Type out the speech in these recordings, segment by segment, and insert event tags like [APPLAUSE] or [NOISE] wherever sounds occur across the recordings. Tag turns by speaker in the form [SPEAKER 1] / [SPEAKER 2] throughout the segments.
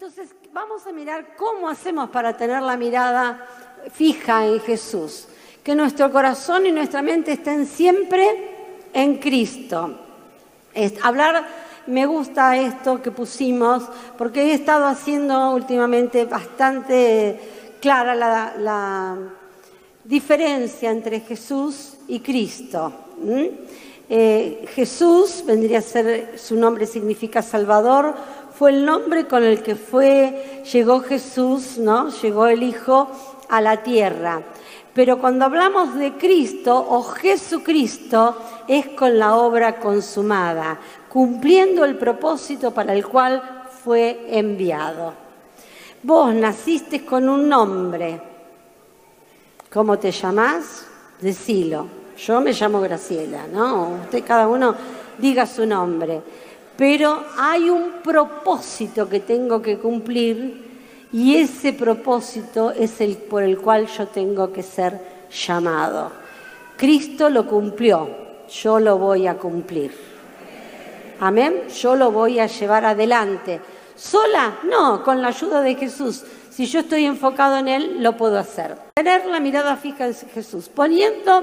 [SPEAKER 1] Entonces vamos a mirar cómo hacemos para tener la mirada fija en Jesús. Que nuestro corazón y nuestra mente estén siempre en Cristo. hablar, me gusta esto que pusimos, porque he estado haciendo últimamente bastante clara la, diferencia entre Jesús y Cristo. Eh, Jesús vendría a ser, su nombre significa Salvador, fue el nombre con el que fue, llegó Jesús, ¿no? Llegó el Hijo a la tierra. Pero cuando hablamos de Cristo o Jesucristo es con la obra consumada, cumpliendo el propósito para el cual fue enviado. Vos naciste con un nombre. ¿Cómo te llamás? Decilo. Yo me llamo Graciela, ¿no? Usted cada uno diga su nombre. Pero hay un propósito que tengo que cumplir y ese propósito es el por el cual yo tengo que ser llamado. Cristo lo cumplió, yo lo voy a cumplir. Amén, yo lo voy a llevar adelante. ¿Sola? No, con la ayuda de Jesús. Si yo estoy enfocado en Él, lo puedo hacer. Tener la mirada fija en Jesús, poniendo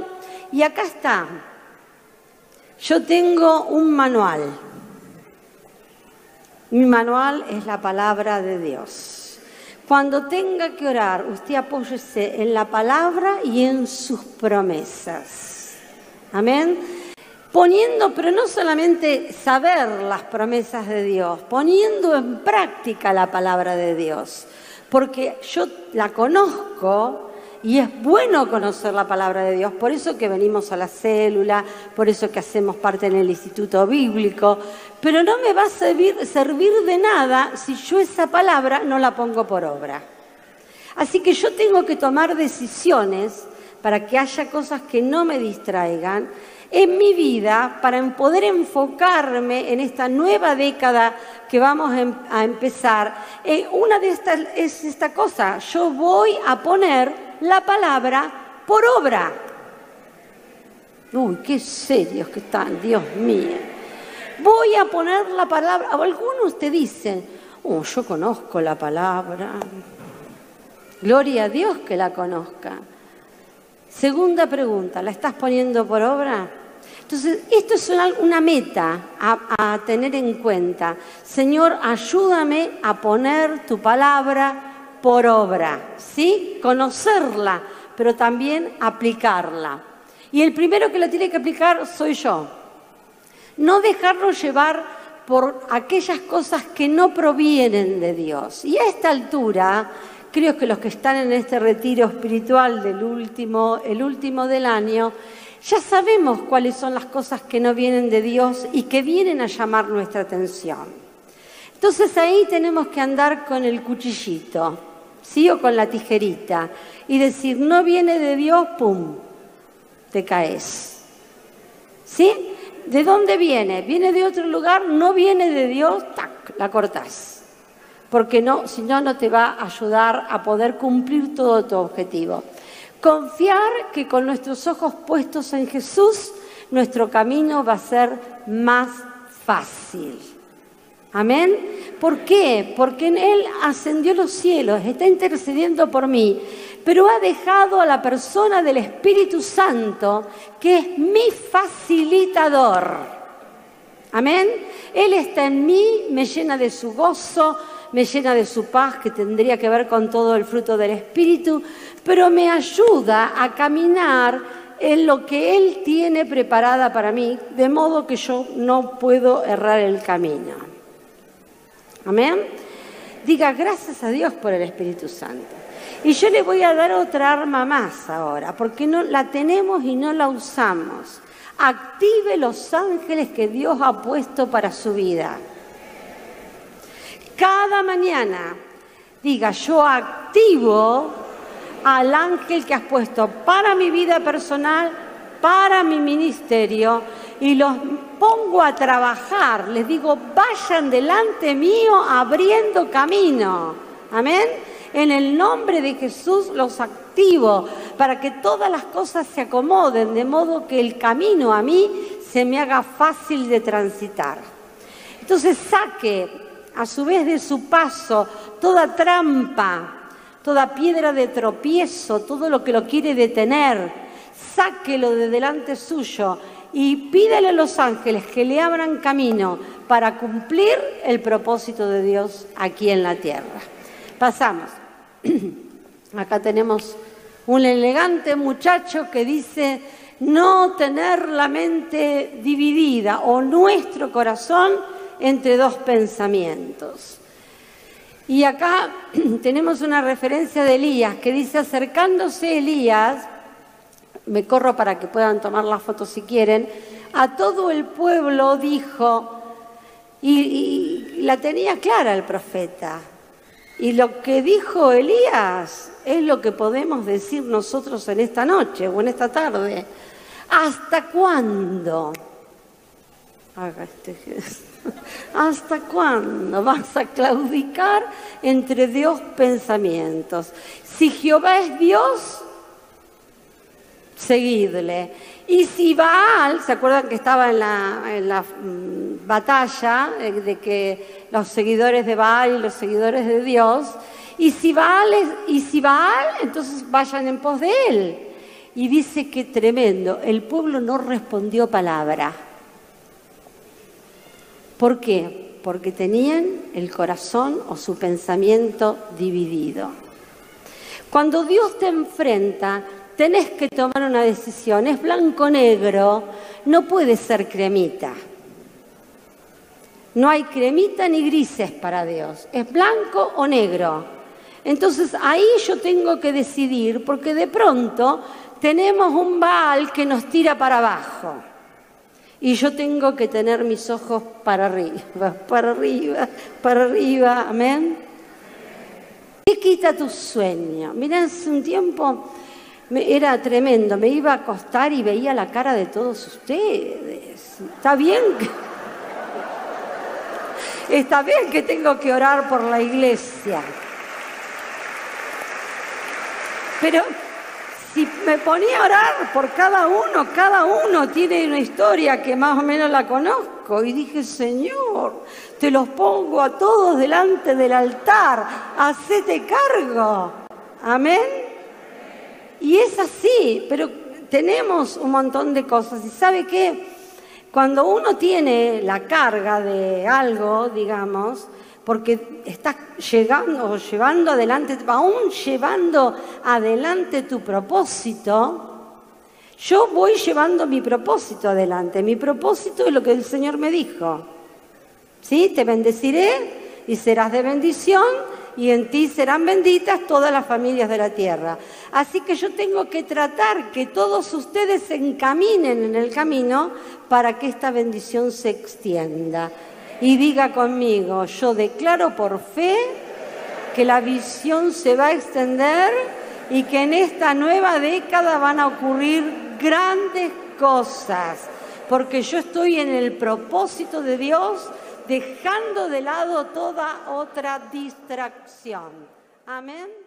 [SPEAKER 1] y acá está. Yo tengo un manual. Mi manual es la palabra de Dios. Cuando tenga que orar, usted apóyese en la palabra y en sus promesas. Amén. Poniendo, pero no solamente saber las promesas de Dios, poniendo en práctica la palabra de Dios. Porque yo la conozco, y es bueno conocer la palabra de Dios, por eso que venimos a la célula, por eso que hacemos parte en el instituto bíblico, pero no me va a servir, de nada si yo esa palabra no la pongo por obra. Así que yo tengo que tomar decisiones para que haya cosas que no me distraigan en mi vida para poder enfocarme en esta nueva década que vamos em, a empezar. Eh, una de estas es esta cosa, yo voy a poner la palabra por obra. Uy, qué serios que están, Dios mío. Voy a poner la palabra, algunos te dicen, oh, yo conozco la palabra. Gloria a Dios que la conozca. Segunda pregunta, ¿la estás poniendo por obra? Entonces, esto es una, meta a, a tener en cuenta. Señor, ayúdame a poner tu palabra por obra, ¿sí? Conocerla, pero también aplicarla. Y el primero que la tiene que aplicar soy yo. No dejarlo llevar por aquellas cosas que no provienen de Dios. Y a esta altura, creo que los que están en este retiro espiritual del último, el último del año, ya sabemos cuáles son las cosas que no vienen de Dios y que vienen a llamar nuestra atención. Entonces ahí tenemos que andar con el cuchillito. ¿sí? O con la tijerita. Y decir, no viene de Dios, ¡pum! Te caes. ¿Sí? ¿De dónde viene? ¿Viene de otro lugar? No viene de Dios, ¡tac! La cortás. Porque no, si no, no te va a ayudar a poder cumplir todo tu objetivo. Confiar que con nuestros ojos puestos en Jesús, nuestro camino va a ser más fácil. Amén. ¿Por qué? Porque en Él ascendió los cielos, está intercediendo por mí, pero ha dejado a la persona del Espíritu Santo, que es mi facilitador. Amén. Él está en mí, me llena de su gozo, me llena de su paz, que tendría que ver con todo el fruto del Espíritu, pero me ayuda a caminar en lo que Él tiene preparada para mí, de modo que yo no puedo errar el camino. Amén. Diga gracias a Dios por el Espíritu Santo. Y yo le voy a dar otra arma más ahora, porque no la tenemos y no la usamos. Active los ángeles que Dios ha puesto para su vida. Cada mañana diga, yo activo al ángel que has puesto para mi vida personal, para mi ministerio y los pongo a trabajar, les digo, vayan delante mío abriendo camino. Amén. En el nombre de Jesús los activo para que todas las cosas se acomoden, de modo que el camino a mí se me haga fácil de transitar. Entonces saque a su vez de su paso, toda trampa, toda piedra de tropiezo, todo lo que lo quiere detener, sáquelo de delante suyo y pídele a los ángeles que le abran camino para cumplir el propósito de Dios aquí en la tierra. Pasamos. [CLEARS THROAT] Acá tenemos un elegante muchacho que dice no tener la mente dividida o nuestro corazón entre dos pensamientos. Y acá [CLEARS THROAT] tenemos una referencia de Elías que dice, acercándose Elías, me corro para que puedan tomar la foto si quieren, a todo el pueblo dijo, y, la tenía clara el profeta, y lo que dijo Elías es lo que podemos decir nosotros en esta noche o en esta tarde. ¿Hasta cuándo? Este [LAUGHS] ¿Hasta cuándo vas a claudicar entre Dios pensamientos? Si Jehová es Dios, seguidle. Y si Baal, ¿se acuerdan que estaba en la, mm, batalla de que los seguidores de Baal y los seguidores de Dios, y si Baal, y si Baal entonces vayan en pos de él. Y dice que tremendo, el pueblo no respondió palabra. ¿Por qué? Porque tenían el corazón o su pensamiento dividido. Cuando Dios te enfrenta, tenés que tomar una decisión. Es blanco-negro, no puede ser cremita. No hay cremita ni grises para Dios. Es blanco o negro. Entonces ahí yo tengo que decidir porque de pronto tenemos un Baal que nos tira para abajo. Y yo tengo que tener mis ojos para arriba, [LAUGHS] para arriba, para arriba. Amén. ¿Qué quita tu sueño? Mirá, hace un tiempo era tremendo. Me iba a acostar y veía la cara de todos ustedes. Está bien está bien que tengo que orar por la iglesia. Pero si me ponía a orar por cada uno, cada uno tiene una historia que más o menos la conozco. Y dije, Señor, te los pongo a todos delante del altar, hacete cargo. Amén. Y es así, pero tenemos un montón de cosas. ¿Y sabe qué? Cuando uno tiene la carga de algo, digamos, porque estás llegando, llevando adelante, aún llevando adelante tu propósito, yo voy llevando mi propósito adelante. Mi propósito es lo que el Señor me dijo. ¿Sí? Te bendeciré y serás de bendición y en ti serán benditas todas las familias de la tierra. Así que yo tengo que tratar que todos ustedes se encaminen en el camino para que esta bendición se extienda. Y diga conmigo, yo declaro por fe que la visión se va a extender y que en esta nueva década van a ocurrir grandes cosas, porque yo estoy en el propósito de Dios dejando de lado toda otra distracción. Amén.